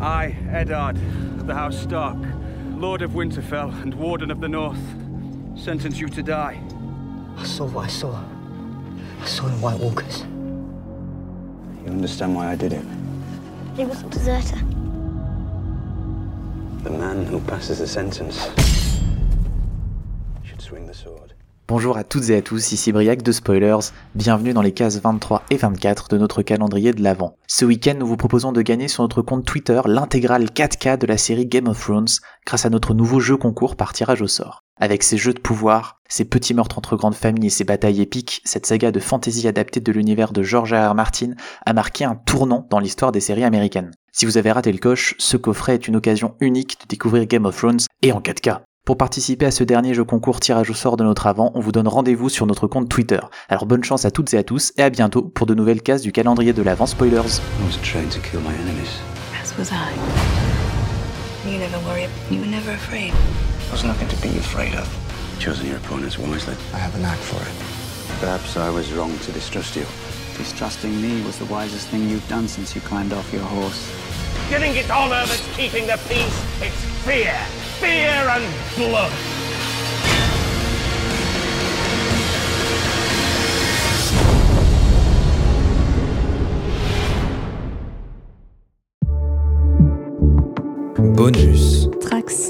I, Eddard, of the House Stark, Lord of Winterfell and Warden of the North, sentence you to die. I saw what I saw. I saw in White Walkers. You understand why I did it? He was a deserter. The man who passes the sentence should swing the sword. Bonjour à toutes et à tous, ici Briac de Spoilers, bienvenue dans les cases 23 et 24 de notre calendrier de l'Avent. Ce week-end, nous vous proposons de gagner sur notre compte Twitter l'intégrale 4K de la série Game of Thrones grâce à notre nouveau jeu concours par tirage au sort. Avec ses jeux de pouvoir, ses petits meurtres entre grandes familles et ses batailles épiques, cette saga de fantasy adaptée de l'univers de George R. Martin a marqué un tournant dans l'histoire des séries américaines. Si vous avez raté le coche, ce coffret est une occasion unique de découvrir Game of Thrones et en 4K. Pour participer à ce dernier jeu concours tirage au sort de notre avant, on vous donne rendez-vous sur notre compte Twitter. Alors bonne chance à toutes et à tous et à bientôt pour de nouvelles cases du calendrier de l'avant spoilers. I was trained to kill my enemies. As was I. You never worry. You were never afraid. There's nothing to be afraid of. Choosing your opponents wisely. I have a knack for it. Perhaps I was wrong to distrust you. Distrusting me was the wisest thing you've done since you climbed off your horse. You think it's honor that's keeping the peace? It's fear. Fear and blood. Bonus. Trax.